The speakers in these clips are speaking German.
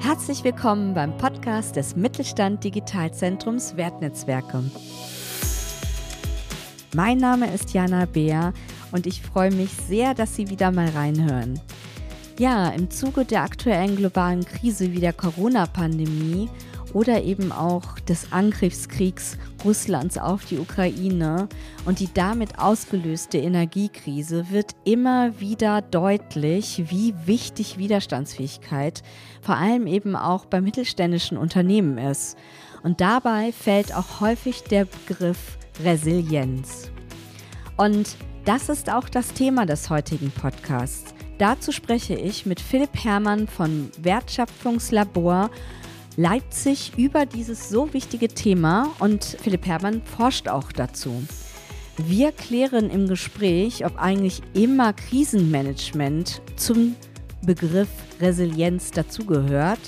Herzlich willkommen beim Podcast des Mittelstand Digitalzentrums Wertnetzwerke. Mein Name ist Jana Beer und ich freue mich sehr, dass Sie wieder mal reinhören. Ja, im Zuge der aktuellen globalen Krise wie der Corona-Pandemie oder eben auch des Angriffskriegs Russlands auf die Ukraine und die damit ausgelöste Energiekrise wird immer wieder deutlich, wie wichtig Widerstandsfähigkeit vor allem eben auch bei mittelständischen Unternehmen ist. Und dabei fällt auch häufig der Begriff Resilienz. Und das ist auch das Thema des heutigen Podcasts. Dazu spreche ich mit Philipp Herrmann von Wertschöpfungslabor Leipzig über dieses so wichtige Thema und Philipp Herrmann forscht auch dazu. Wir klären im Gespräch, ob eigentlich immer Krisenmanagement zum Begriff Resilienz dazugehört,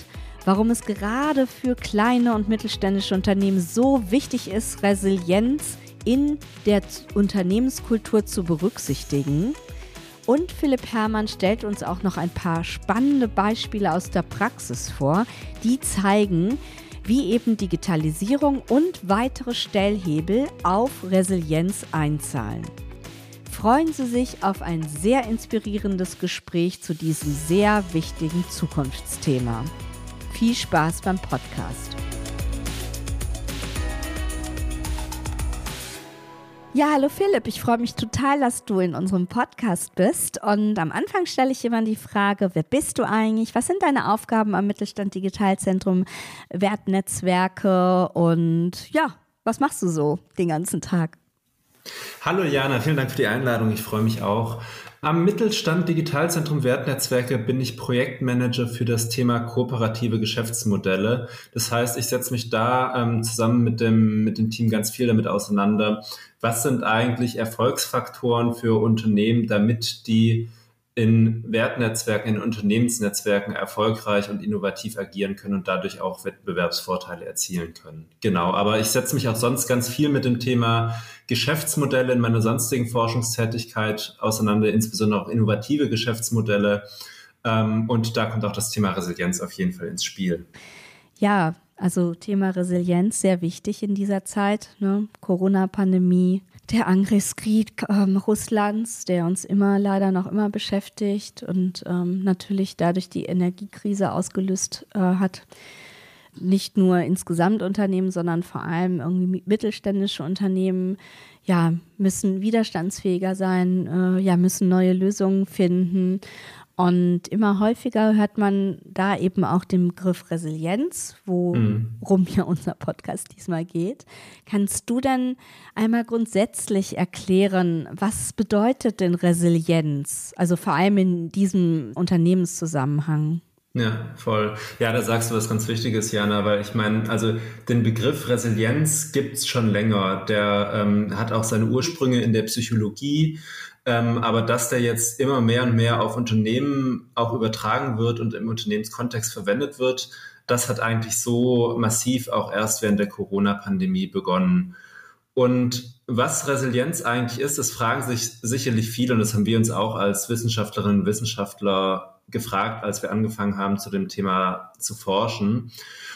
warum es gerade für kleine und mittelständische Unternehmen so wichtig ist, Resilienz in der Unternehmenskultur zu berücksichtigen und Philipp Herrmann stellt uns auch noch ein paar spannende Beispiele aus der Praxis vor, die zeigen, wie eben Digitalisierung und weitere Stellhebel auf Resilienz einzahlen. Freuen Sie sich auf ein sehr inspirierendes Gespräch zu diesem sehr wichtigen Zukunftsthema. Viel Spaß beim Podcast. Ja, hallo Philipp, ich freue mich total, dass du in unserem Podcast bist. Und am Anfang stelle ich immer die Frage, wer bist du eigentlich? Was sind deine Aufgaben am Mittelstand Digitalzentrum, Wertnetzwerke und ja, was machst du so den ganzen Tag? Hallo Jana, vielen Dank für die Einladung. Ich freue mich auch. Am Mittelstand Digitalzentrum Wertnetzwerke bin ich Projektmanager für das Thema kooperative Geschäftsmodelle. Das heißt, ich setze mich da ähm, zusammen mit dem, mit dem Team ganz viel damit auseinander. Was sind eigentlich Erfolgsfaktoren für Unternehmen, damit die in Wertnetzwerken, in Unternehmensnetzwerken erfolgreich und innovativ agieren können und dadurch auch Wettbewerbsvorteile erzielen können. Genau, aber ich setze mich auch sonst ganz viel mit dem Thema Geschäftsmodelle in meiner sonstigen Forschungstätigkeit auseinander, insbesondere auch innovative Geschäftsmodelle. Ähm, und da kommt auch das Thema Resilienz auf jeden Fall ins Spiel. Ja, also Thema Resilienz sehr wichtig in dieser Zeit. Ne? Corona-Pandemie, der Angriffskrieg ähm, Russlands, der uns immer leider noch immer beschäftigt und ähm, natürlich dadurch die Energiekrise ausgelöst äh, hat. Nicht nur insgesamt Unternehmen, sondern vor allem irgendwie mittelständische Unternehmen, ja, müssen widerstandsfähiger sein, äh, ja, müssen neue Lösungen finden. Und immer häufiger hört man da eben auch den Begriff Resilienz, worum mhm. ja unser Podcast diesmal geht. Kannst du denn einmal grundsätzlich erklären, was bedeutet denn Resilienz? Also vor allem in diesem Unternehmenszusammenhang. Ja, voll. Ja, da sagst du was ganz Wichtiges, Jana, weil ich meine, also den Begriff Resilienz gibt's schon länger. Der ähm, hat auch seine Ursprünge in der Psychologie. Ähm, aber dass der jetzt immer mehr und mehr auf Unternehmen auch übertragen wird und im Unternehmenskontext verwendet wird, das hat eigentlich so massiv auch erst während der Corona-Pandemie begonnen. Und was Resilienz eigentlich ist, das fragen sich sicherlich viele und das haben wir uns auch als Wissenschaftlerinnen und Wissenschaftler gefragt, als wir angefangen haben, zu dem Thema zu forschen.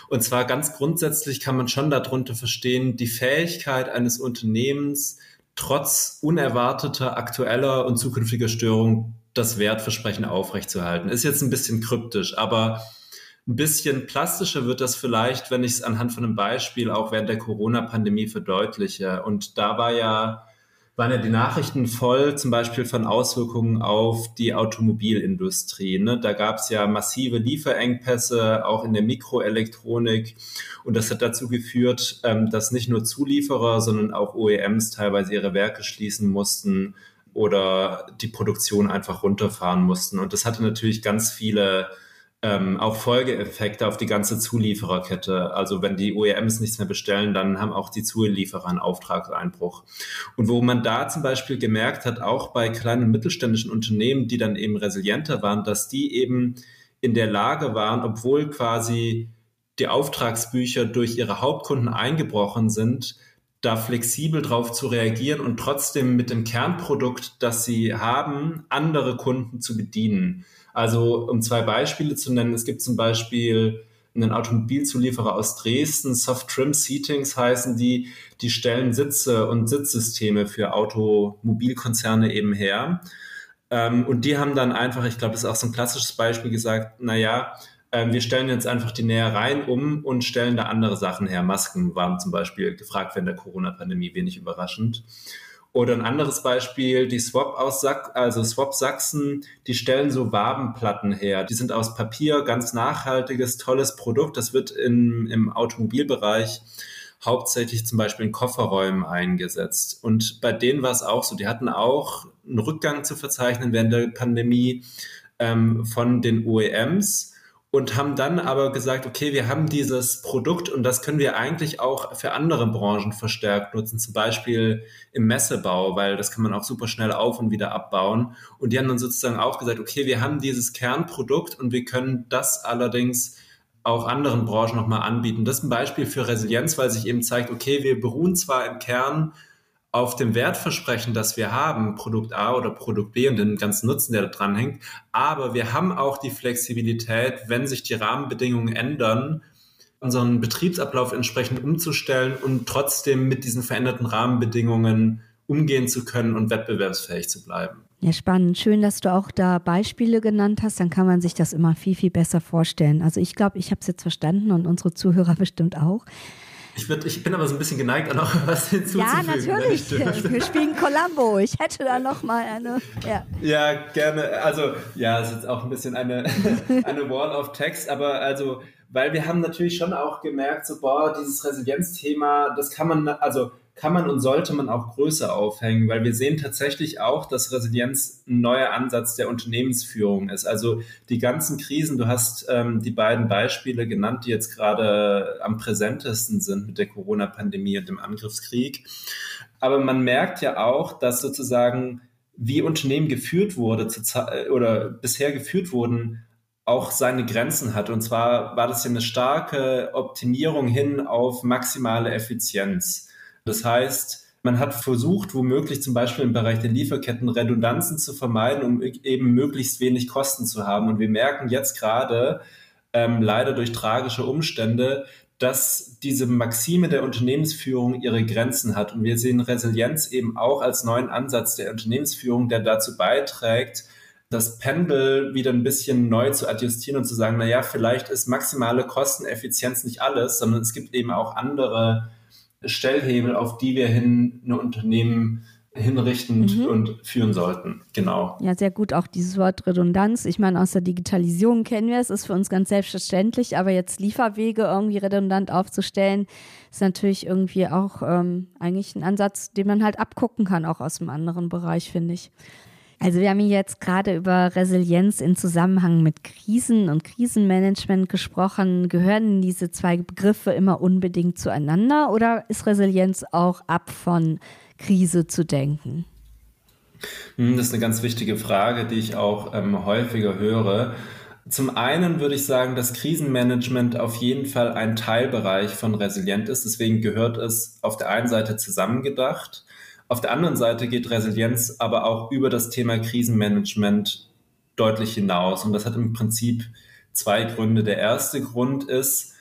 Und zwar ganz grundsätzlich kann man schon darunter verstehen, die Fähigkeit eines Unternehmens, trotz unerwarteter aktueller und zukünftiger Störungen das Wertversprechen aufrechtzuerhalten. Ist jetzt ein bisschen kryptisch, aber ein bisschen plastischer wird das vielleicht, wenn ich es anhand von einem Beispiel auch während der Corona-Pandemie verdeutliche. Und da war ja waren ja die Nachrichten voll, zum Beispiel von Auswirkungen auf die Automobilindustrie. Ne? Da gab es ja massive Lieferengpässe, auch in der Mikroelektronik. Und das hat dazu geführt, ähm, dass nicht nur Zulieferer, sondern auch OEMs teilweise ihre Werke schließen mussten oder die Produktion einfach runterfahren mussten. Und das hatte natürlich ganz viele ähm, auch Folgeeffekte auf die ganze Zuliefererkette. Also wenn die OEMs nichts mehr bestellen, dann haben auch die Zulieferer einen Auftragseinbruch. Und wo man da zum Beispiel gemerkt hat, auch bei kleinen und mittelständischen Unternehmen, die dann eben resilienter waren, dass die eben in der Lage waren, obwohl quasi die Auftragsbücher durch ihre Hauptkunden eingebrochen sind, da flexibel drauf zu reagieren und trotzdem mit dem Kernprodukt, das sie haben, andere Kunden zu bedienen. Also um zwei Beispiele zu nennen, es gibt zum Beispiel einen Automobilzulieferer aus Dresden, Soft Trim Seatings heißen die, die stellen Sitze und Sitzsysteme für Automobilkonzerne eben her. Ähm, und die haben dann einfach, ich glaube, das ist auch so ein klassisches Beispiel gesagt, naja, ähm, wir stellen jetzt einfach die Nähereien um und stellen da andere Sachen her. Masken waren zum Beispiel gefragt während der Corona-Pandemie, wenig überraschend. Oder ein anderes Beispiel, die Swap aus Sack, also Swap Sachsen, die stellen so Wabenplatten her. Die sind aus Papier, ganz nachhaltiges, tolles Produkt. Das wird in, im Automobilbereich hauptsächlich zum Beispiel in Kofferräumen eingesetzt. Und bei denen war es auch so. Die hatten auch einen Rückgang zu verzeichnen während der Pandemie ähm, von den OEMs und haben dann aber gesagt, okay, wir haben dieses Produkt und das können wir eigentlich auch für andere Branchen verstärkt nutzen, zum Beispiel im Messebau, weil das kann man auch super schnell auf und wieder abbauen. Und die haben dann sozusagen auch gesagt, okay, wir haben dieses Kernprodukt und wir können das allerdings auch anderen Branchen nochmal anbieten. Das ist ein Beispiel für Resilienz, weil sich eben zeigt, okay, wir beruhen zwar im Kern auf dem Wertversprechen, das wir haben, Produkt A oder Produkt B und den ganzen Nutzen, der da dran hängt. Aber wir haben auch die Flexibilität, wenn sich die Rahmenbedingungen ändern, unseren Betriebsablauf entsprechend umzustellen und trotzdem mit diesen veränderten Rahmenbedingungen umgehen zu können und wettbewerbsfähig zu bleiben. Ja, spannend. Schön, dass du auch da Beispiele genannt hast. Dann kann man sich das immer viel, viel besser vorstellen. Also ich glaube, ich habe es jetzt verstanden und unsere Zuhörer bestimmt auch. Ich, würd, ich bin aber so ein bisschen geneigt, noch was hinzuzufügen. Ja, natürlich. Wir spielen Columbo. Ich hätte da noch mal eine. Ja, ja gerne. Also, ja, es ist auch ein bisschen eine, eine Wall of Text, aber also, weil wir haben natürlich schon auch gemerkt, so, boah, dieses Resilienzthema, das kann man, also, kann man und sollte man auch größer aufhängen, weil wir sehen tatsächlich auch, dass Resilienz ein neuer Ansatz der Unternehmensführung ist. Also die ganzen Krisen, du hast ähm, die beiden Beispiele genannt, die jetzt gerade am präsentesten sind mit der Corona-Pandemie und dem Angriffskrieg. Aber man merkt ja auch, dass sozusagen wie Unternehmen geführt wurde oder bisher geführt wurden, auch seine Grenzen hat. Und zwar war das ja eine starke Optimierung hin auf maximale Effizienz. Das heißt, man hat versucht, womöglich zum Beispiel im Bereich der Lieferketten Redundanzen zu vermeiden, um eben möglichst wenig Kosten zu haben. Und wir merken jetzt gerade, ähm, leider durch tragische Umstände, dass diese Maxime der Unternehmensführung ihre Grenzen hat. Und wir sehen Resilienz eben auch als neuen Ansatz der Unternehmensführung, der dazu beiträgt, das Pendel wieder ein bisschen neu zu adjustieren und zu sagen, na ja, vielleicht ist maximale Kosteneffizienz nicht alles, sondern es gibt eben auch andere Stellhebel, auf die wir hin ein Unternehmen hinrichtend mhm. und führen sollten. Genau. Ja, sehr gut. Auch dieses Wort Redundanz. Ich meine, aus der Digitalisierung kennen wir es, ist für uns ganz selbstverständlich, aber jetzt Lieferwege irgendwie redundant aufzustellen, ist natürlich irgendwie auch ähm, eigentlich ein Ansatz, den man halt abgucken kann, auch aus einem anderen Bereich, finde ich. Also wir haben jetzt gerade über Resilienz in Zusammenhang mit Krisen und Krisenmanagement gesprochen. Gehören diese zwei Begriffe immer unbedingt zueinander oder ist Resilienz auch ab von Krise zu denken? Hm, das ist eine ganz wichtige Frage, die ich auch ähm, häufiger höre. Zum einen würde ich sagen, dass Krisenmanagement auf jeden Fall ein Teilbereich von Resilient ist. Deswegen gehört es auf der einen Seite zusammengedacht. Auf der anderen Seite geht Resilienz aber auch über das Thema Krisenmanagement deutlich hinaus. Und das hat im Prinzip zwei Gründe. Der erste Grund ist,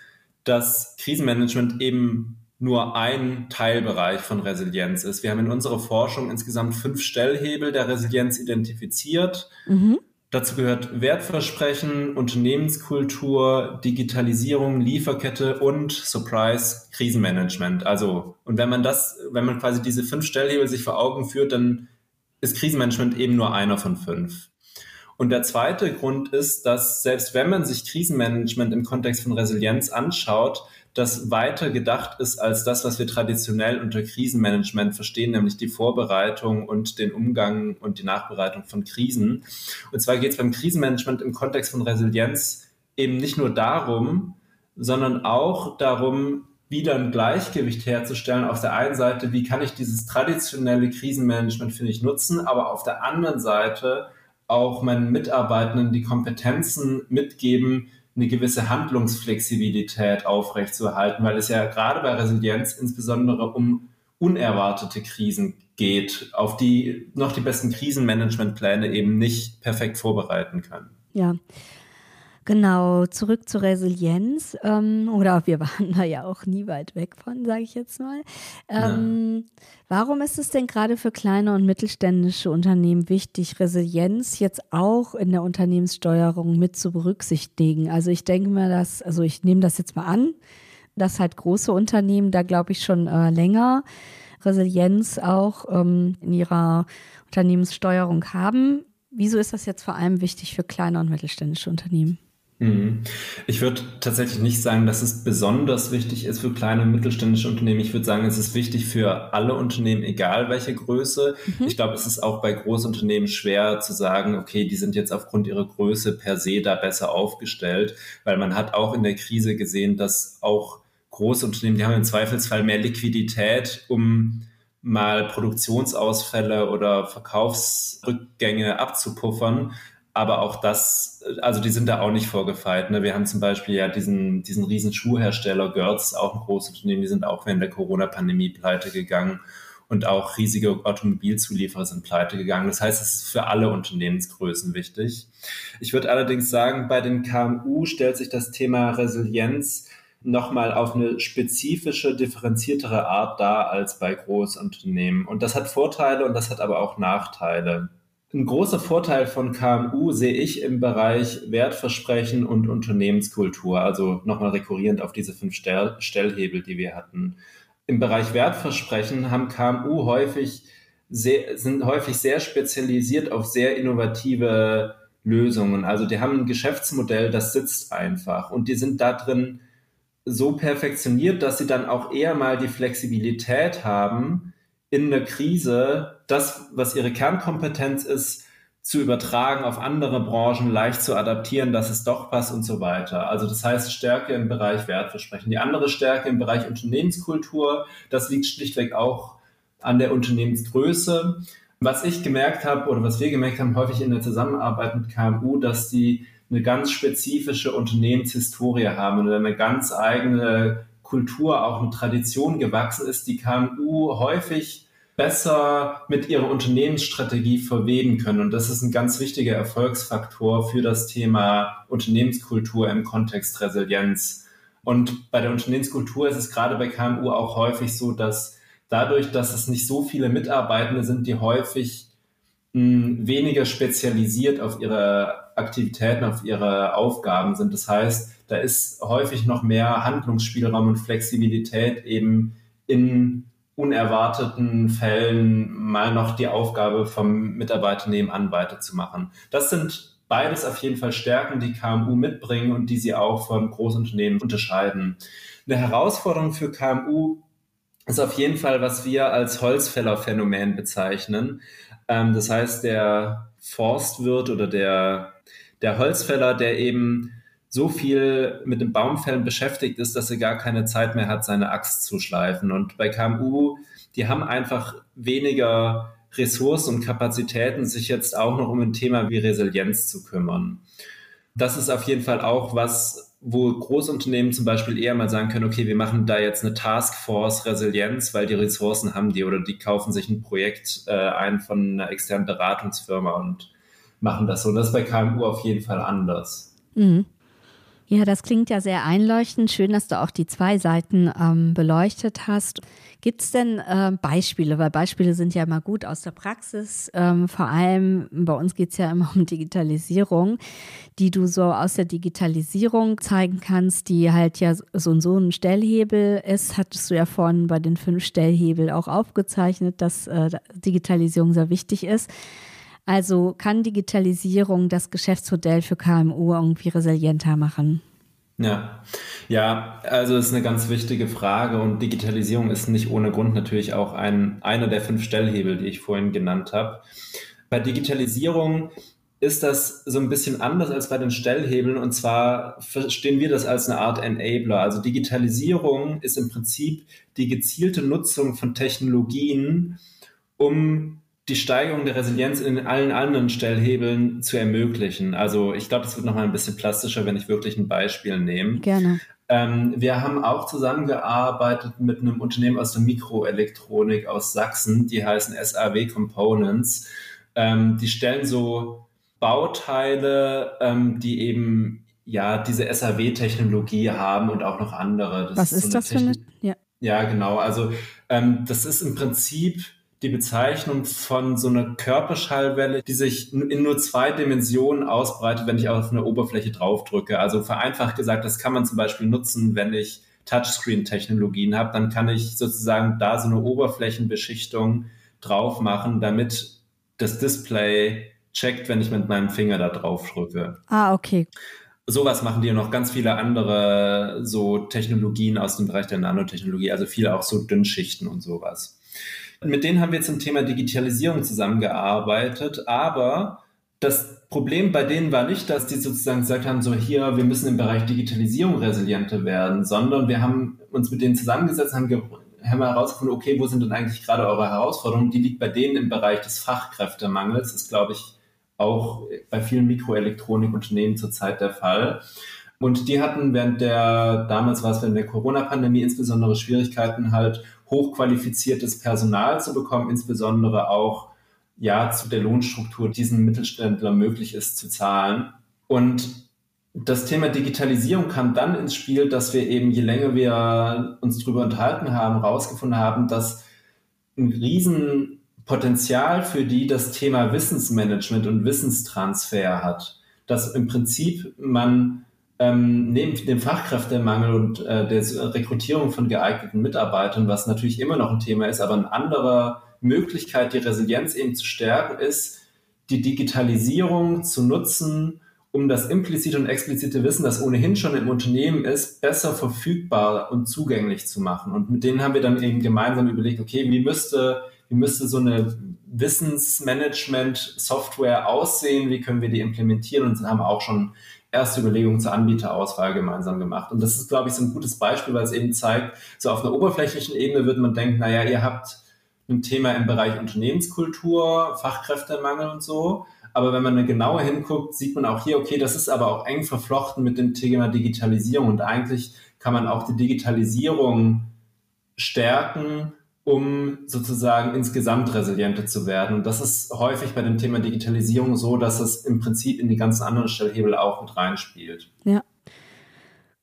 dass Krisenmanagement eben nur ein Teilbereich von Resilienz ist. Wir haben in unserer Forschung insgesamt fünf Stellhebel der Resilienz identifiziert. Mhm. Dazu gehört Wertversprechen, Unternehmenskultur, Digitalisierung, Lieferkette und Surprise Krisenmanagement. Also, und wenn man das, wenn man quasi diese fünf Stellhebel sich vor Augen führt, dann ist Krisenmanagement eben nur einer von fünf. Und der zweite Grund ist, dass selbst wenn man sich Krisenmanagement im Kontext von Resilienz anschaut, das weiter gedacht ist als das, was wir traditionell unter Krisenmanagement verstehen, nämlich die Vorbereitung und den Umgang und die Nachbereitung von Krisen. Und zwar geht es beim Krisenmanagement im Kontext von Resilienz eben nicht nur darum, sondern auch darum, wieder ein Gleichgewicht herzustellen. Auf der einen Seite, wie kann ich dieses traditionelle Krisenmanagement, finde ich, nutzen, aber auf der anderen Seite auch meinen Mitarbeitenden die Kompetenzen mitgeben, eine gewisse Handlungsflexibilität aufrechtzuerhalten, weil es ja gerade bei Resilienz insbesondere um unerwartete Krisen geht, auf die noch die besten Krisenmanagementpläne eben nicht perfekt vorbereiten können. Ja. Genau, zurück zur Resilienz. Ähm, oder wir waren da ja auch nie weit weg von, sage ich jetzt mal. Ähm, ja. Warum ist es denn gerade für kleine und mittelständische Unternehmen wichtig, Resilienz jetzt auch in der Unternehmenssteuerung mit zu berücksichtigen? Also ich denke mir, dass, also ich nehme das jetzt mal an, dass halt große Unternehmen da glaube ich schon äh, länger Resilienz auch ähm, in ihrer Unternehmenssteuerung haben. Wieso ist das jetzt vor allem wichtig für kleine und mittelständische Unternehmen? Mhm. Ich würde tatsächlich nicht sagen, dass es besonders wichtig ist für kleine und mittelständische Unternehmen. Ich würde sagen, es ist wichtig für alle Unternehmen, egal welche Größe. Mhm. Ich glaube, es ist auch bei Großunternehmen schwer zu sagen, okay, die sind jetzt aufgrund ihrer Größe per se da besser aufgestellt, weil man hat auch in der Krise gesehen, dass auch Großunternehmen, die haben im Zweifelsfall mehr Liquidität, um mal Produktionsausfälle oder Verkaufsrückgänge abzupuffern aber auch das, also die sind da auch nicht vorgefeilt. Ne? Wir haben zum Beispiel ja diesen, diesen riesen Schuhhersteller Görz, auch ein großes Unternehmen, die sind auch während der Corona-Pandemie pleite gegangen und auch riesige Automobilzulieferer sind pleite gegangen. Das heißt, es ist für alle Unternehmensgrößen wichtig. Ich würde allerdings sagen, bei den KMU stellt sich das Thema Resilienz nochmal auf eine spezifische, differenziertere Art dar als bei Großunternehmen. Und das hat Vorteile und das hat aber auch Nachteile. Ein großer Vorteil von KMU sehe ich im Bereich Wertversprechen und Unternehmenskultur, also nochmal rekurrierend auf diese fünf Stell Stellhebel, die wir hatten. Im Bereich Wertversprechen haben KMU häufig sehr, sind häufig sehr spezialisiert auf sehr innovative Lösungen. Also die haben ein Geschäftsmodell, das sitzt einfach und die sind da drin so perfektioniert, dass sie dann auch eher mal die Flexibilität haben, in der Krise das, was ihre Kernkompetenz ist, zu übertragen auf andere Branchen, leicht zu adaptieren, dass es doch passt und so weiter. Also das heißt Stärke im Bereich Wertversprechen. Die andere Stärke im Bereich Unternehmenskultur, das liegt schlichtweg auch an der Unternehmensgröße. Was ich gemerkt habe oder was wir gemerkt haben, häufig in der Zusammenarbeit mit KMU, dass die eine ganz spezifische Unternehmenshistorie haben und eine ganz eigene Kultur, auch eine Tradition gewachsen ist, die KMU häufig besser mit ihrer Unternehmensstrategie verweben können. Und das ist ein ganz wichtiger Erfolgsfaktor für das Thema Unternehmenskultur im Kontext Resilienz. Und bei der Unternehmenskultur ist es gerade bei KMU auch häufig so, dass dadurch, dass es nicht so viele Mitarbeitende sind, die häufig hm, weniger spezialisiert auf ihre Aktivitäten, auf ihre Aufgaben sind. Das heißt, da ist häufig noch mehr Handlungsspielraum und Flexibilität eben in unerwarteten Fällen mal noch die Aufgabe vom Mitarbeiter nebenan weiterzumachen. Das sind beides auf jeden Fall Stärken, die KMU mitbringen und die sie auch von Großunternehmen unterscheiden. Eine Herausforderung für KMU ist auf jeden Fall, was wir als Holzfällerphänomen bezeichnen. Ähm, das heißt, der Forstwirt oder der, der Holzfäller, der eben so viel mit dem Baumfällen beschäftigt ist, dass er gar keine Zeit mehr hat, seine Axt zu schleifen. Und bei KMU, die haben einfach weniger Ressourcen und Kapazitäten, sich jetzt auch noch um ein Thema wie Resilienz zu kümmern. Das ist auf jeden Fall auch was, wo Großunternehmen zum Beispiel eher mal sagen können, okay, wir machen da jetzt eine Taskforce Resilienz, weil die Ressourcen haben die oder die kaufen sich ein Projekt äh, ein von einer externen Beratungsfirma und machen das so. Und das ist bei KMU auf jeden Fall anders. Mhm. Ja, das klingt ja sehr einleuchtend. Schön, dass du auch die zwei Seiten ähm, beleuchtet hast. Gibt es denn äh, Beispiele? Weil Beispiele sind ja immer gut aus der Praxis. Ähm, vor allem bei uns geht es ja immer um Digitalisierung, die du so aus der Digitalisierung zeigen kannst, die halt ja so und so ein Stellhebel ist. Hattest du ja vorhin bei den fünf Stellhebel auch aufgezeichnet, dass äh, Digitalisierung sehr wichtig ist. Also kann Digitalisierung das Geschäftsmodell für KMU irgendwie resilienter machen? Ja, ja, also ist eine ganz wichtige Frage und Digitalisierung ist nicht ohne Grund natürlich auch ein, einer der fünf Stellhebel, die ich vorhin genannt habe. Bei Digitalisierung ist das so ein bisschen anders als bei den Stellhebeln und zwar verstehen wir das als eine Art Enabler. Also Digitalisierung ist im Prinzip die gezielte Nutzung von Technologien, um die Steigerung der Resilienz in allen anderen Stellhebeln zu ermöglichen. Also ich glaube, das wird nochmal ein bisschen plastischer, wenn ich wirklich ein Beispiel nehme. Gerne. Ähm, wir haben auch zusammengearbeitet mit einem Unternehmen aus der Mikroelektronik aus Sachsen, die heißen SAW Components. Ähm, die stellen so Bauteile, ähm, die eben ja diese SAW-Technologie haben und auch noch andere. Das Was ist, so das für eine? Ja. ja, genau. Also ähm, das ist im Prinzip die Bezeichnung von so einer Körperschallwelle, die sich in nur zwei Dimensionen ausbreitet, wenn ich auf eine Oberfläche draufdrücke. Also vereinfacht gesagt, das kann man zum Beispiel nutzen, wenn ich Touchscreen-Technologien habe, dann kann ich sozusagen da so eine Oberflächenbeschichtung drauf machen, damit das Display checkt, wenn ich mit meinem Finger da drauf drücke. Ah, okay. Sowas machen die noch ganz viele andere so Technologien aus dem Bereich der Nanotechnologie, also viele auch so Dünnschichten und sowas. Mit denen haben wir zum Thema Digitalisierung zusammengearbeitet, aber das Problem bei denen war nicht, dass die sozusagen gesagt haben, so hier, wir müssen im Bereich Digitalisierung resilienter werden, sondern wir haben uns mit denen zusammengesetzt, haben, haben herausgefunden, okay, wo sind denn eigentlich gerade eure Herausforderungen? Die liegt bei denen im Bereich des Fachkräftemangels. Ist, glaube ich, auch bei vielen Mikroelektronikunternehmen zurzeit der Fall. Und die hatten während der, damals war es während der Corona-Pandemie insbesondere Schwierigkeiten halt, hochqualifiziertes Personal zu bekommen, insbesondere auch ja zu der Lohnstruktur diesen Mittelständler möglich ist zu zahlen. Und das Thema Digitalisierung kam dann ins Spiel, dass wir eben, je länger wir uns darüber unterhalten haben, herausgefunden haben, dass ein Riesenpotenzial für die das Thema Wissensmanagement und Wissenstransfer hat. Dass im Prinzip man ähm, neben dem Fachkräftemangel und äh, der Rekrutierung von geeigneten Mitarbeitern, was natürlich immer noch ein Thema ist, aber eine andere Möglichkeit, die Resilienz eben zu stärken, ist, die Digitalisierung zu nutzen, um das implizite und explizite Wissen, das ohnehin schon im Unternehmen ist, besser verfügbar und zugänglich zu machen. Und mit denen haben wir dann eben gemeinsam überlegt, okay, wie müsste, wie müsste so eine Wissensmanagement-Software aussehen, wie können wir die implementieren und haben auch schon erste Überlegungen zur Anbieterauswahl gemeinsam gemacht. Und das ist, glaube ich, so ein gutes Beispiel, weil es eben zeigt, so auf einer oberflächlichen Ebene würde man denken, naja, ihr habt ein Thema im Bereich Unternehmenskultur, Fachkräftemangel und so. Aber wenn man genauer hinguckt, sieht man auch hier, okay, das ist aber auch eng verflochten mit dem Thema Digitalisierung. Und eigentlich kann man auch die Digitalisierung stärken um sozusagen insgesamt resilienter zu werden. Und das ist häufig bei dem Thema Digitalisierung so, dass es im Prinzip in die ganzen anderen Stellhebel auch mit reinspielt. Ja.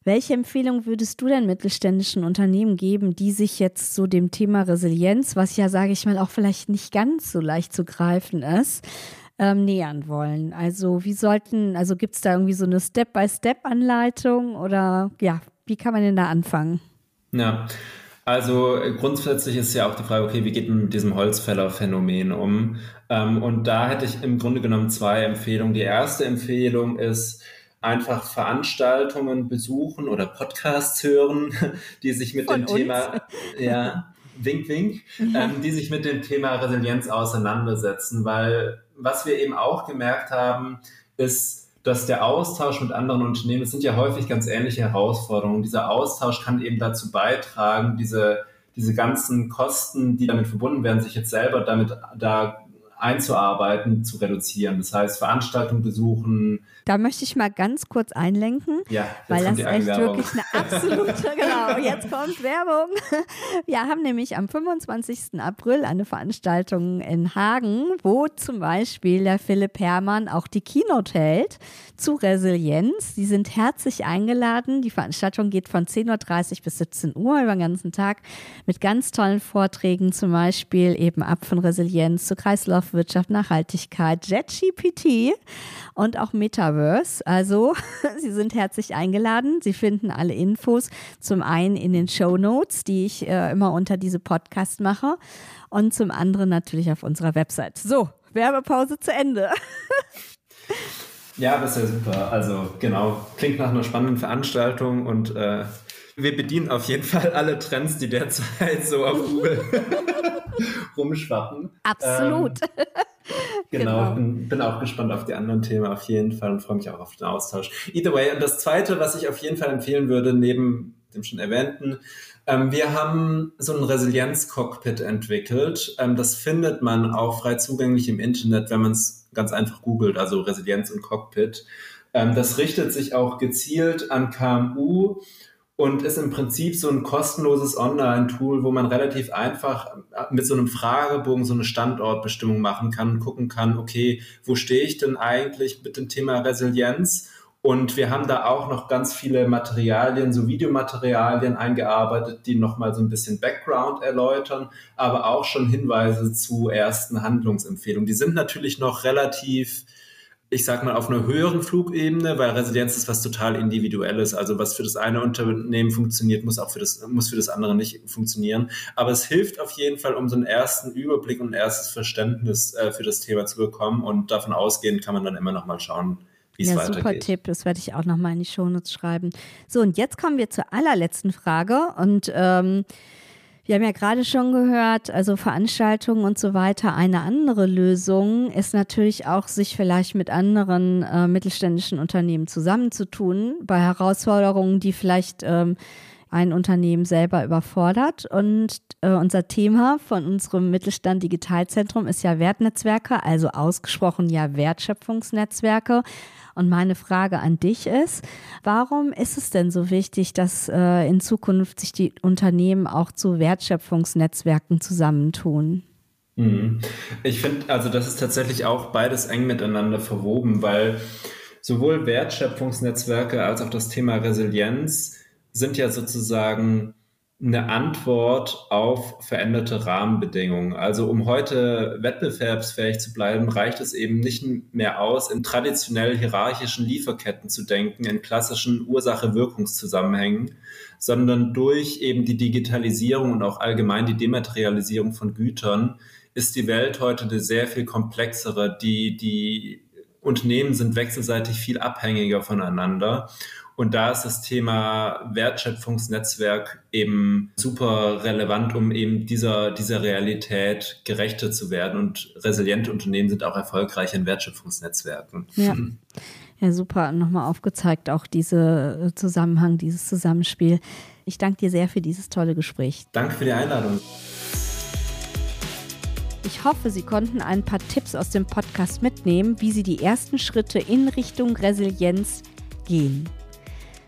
Welche Empfehlung würdest du denn mittelständischen Unternehmen geben, die sich jetzt so dem Thema Resilienz, was ja, sage ich mal, auch vielleicht nicht ganz so leicht zu greifen ist, ähm, nähern wollen? Also wie sollten, also gibt es da irgendwie so eine Step-by-Step-Anleitung oder ja, wie kann man denn da anfangen? Ja, also äh, grundsätzlich ist ja auch die Frage, okay, wie geht man mit diesem Holzfäller-Phänomen um? Ähm, und da hätte ich im Grunde genommen zwei Empfehlungen. Die erste Empfehlung ist, einfach Veranstaltungen besuchen oder Podcasts hören, die sich mit Von dem uns. Thema, ja, wink, wink, ja. ähm, die sich mit dem Thema Resilienz auseinandersetzen, weil was wir eben auch gemerkt haben, ist, dass der Austausch mit anderen Unternehmen, es sind ja häufig ganz ähnliche Herausforderungen, dieser Austausch kann eben dazu beitragen, diese, diese ganzen Kosten, die damit verbunden werden, sich jetzt selber damit da einzuarbeiten, zu reduzieren. Das heißt, Veranstaltungen besuchen. Da möchte ich mal ganz kurz einlenken, ja, weil das echt wirklich eine absolute, genau, jetzt kommt Werbung. Wir haben nämlich am 25. April eine Veranstaltung in Hagen, wo zum Beispiel der Philipp Herrmann auch die Keynote hält zu Resilienz. Sie sind herzlich eingeladen. Die Veranstaltung geht von 10.30 Uhr bis 17 Uhr über den ganzen Tag mit ganz tollen Vorträgen, zum Beispiel eben ab von Resilienz zu Kreislaufwirtschaft, Nachhaltigkeit, JetGPT und auch Metaverse. Also, Sie sind herzlich eingeladen. Sie finden alle Infos zum einen in den Show Notes, die ich äh, immer unter diese Podcast mache und zum anderen natürlich auf unserer Website. So, Werbepause zu Ende. Ja, das ist ja super. Also genau, klingt nach einer spannenden Veranstaltung und äh, wir bedienen auf jeden Fall alle Trends, die derzeit so auf Google rumschwappen. Absolut. Ähm, genau, genau. Bin, bin, auch gespannt auf die anderen Themen auf jeden Fall und freue mich auch auf den Austausch. Either way, und das Zweite, was ich auf jeden Fall empfehlen würde, neben dem schon erwähnten, ähm, wir haben so ein Resilienz-Cockpit entwickelt. Ähm, das findet man auch frei zugänglich im Internet, wenn man es ganz einfach googelt, also Resilienz und Cockpit. Ähm, das richtet sich auch gezielt an KMU und ist im Prinzip so ein kostenloses Online-Tool, wo man relativ einfach mit so einem Fragebogen so eine Standortbestimmung machen kann und gucken kann, okay, wo stehe ich denn eigentlich mit dem Thema Resilienz? Und wir haben da auch noch ganz viele Materialien, so Videomaterialien eingearbeitet, die nochmal so ein bisschen Background erläutern, aber auch schon Hinweise zu ersten Handlungsempfehlungen. Die sind natürlich noch relativ ich sag mal, auf einer höheren Flugebene, weil Resilienz ist was total Individuelles. Also was für das eine Unternehmen funktioniert, muss auch für das, muss für das andere nicht funktionieren. Aber es hilft auf jeden Fall, um so einen ersten Überblick und ein erstes Verständnis äh, für das Thema zu bekommen. Und davon ausgehend kann man dann immer noch mal schauen, wie es ja, weitergeht. Super Tipp, das werde ich auch noch mal in die Shownotes schreiben. So, und jetzt kommen wir zur allerletzten Frage. Und ähm, wir haben ja gerade schon gehört, also Veranstaltungen und so weiter. Eine andere Lösung ist natürlich auch, sich vielleicht mit anderen äh, mittelständischen Unternehmen zusammenzutun bei Herausforderungen, die vielleicht ähm, ein Unternehmen selber überfordert. Und äh, unser Thema von unserem Mittelstand Digitalzentrum ist ja Wertnetzwerke, also ausgesprochen ja Wertschöpfungsnetzwerke. Und meine Frage an dich ist, warum ist es denn so wichtig, dass äh, in Zukunft sich die Unternehmen auch zu Wertschöpfungsnetzwerken zusammentun? Mhm. Ich finde, also das ist tatsächlich auch beides eng miteinander verwoben, weil sowohl Wertschöpfungsnetzwerke als auch das Thema Resilienz sind ja sozusagen eine Antwort auf veränderte Rahmenbedingungen. Also um heute wettbewerbsfähig zu bleiben, reicht es eben nicht mehr aus, in traditionell hierarchischen Lieferketten zu denken, in klassischen Ursache-Wirkungszusammenhängen, sondern durch eben die Digitalisierung und auch allgemein die Dematerialisierung von Gütern ist die Welt heute eine sehr viel komplexere. Die, die Unternehmen sind wechselseitig viel abhängiger voneinander. Und da ist das Thema Wertschöpfungsnetzwerk eben super relevant, um eben dieser, dieser Realität gerechter zu werden. Und resiliente Unternehmen sind auch erfolgreich in Wertschöpfungsnetzwerken. Ja. Ja, super. Nochmal aufgezeigt, auch dieser äh, Zusammenhang, dieses Zusammenspiel. Ich danke dir sehr für dieses tolle Gespräch. Danke für die Einladung. Ich hoffe, Sie konnten ein paar Tipps aus dem Podcast mitnehmen, wie Sie die ersten Schritte in Richtung Resilienz gehen.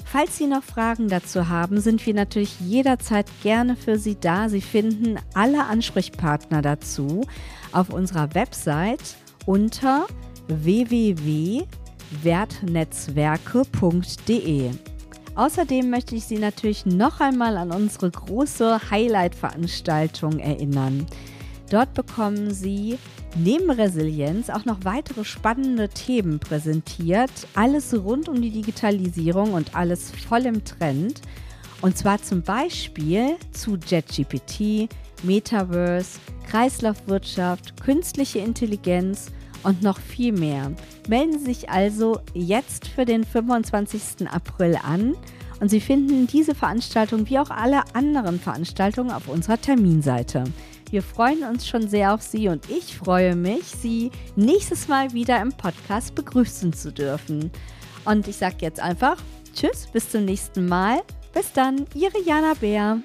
Falls Sie noch Fragen dazu haben, sind wir natürlich jederzeit gerne für Sie da. Sie finden alle Ansprechpartner dazu auf unserer Website unter www.wertnetzwerke.de. Außerdem möchte ich Sie natürlich noch einmal an unsere große Highlight-Veranstaltung erinnern. Dort bekommen Sie neben Resilienz auch noch weitere spannende Themen präsentiert. Alles rund um die Digitalisierung und alles voll im Trend. Und zwar zum Beispiel zu JetGPT, Metaverse, Kreislaufwirtschaft, künstliche Intelligenz und noch viel mehr. Melden Sie sich also jetzt für den 25. April an und Sie finden diese Veranstaltung wie auch alle anderen Veranstaltungen auf unserer Terminseite. Wir freuen uns schon sehr auf Sie und ich freue mich, Sie nächstes Mal wieder im Podcast begrüßen zu dürfen. Und ich sage jetzt einfach Tschüss, bis zum nächsten Mal. Bis dann, Ihre Jana Bär.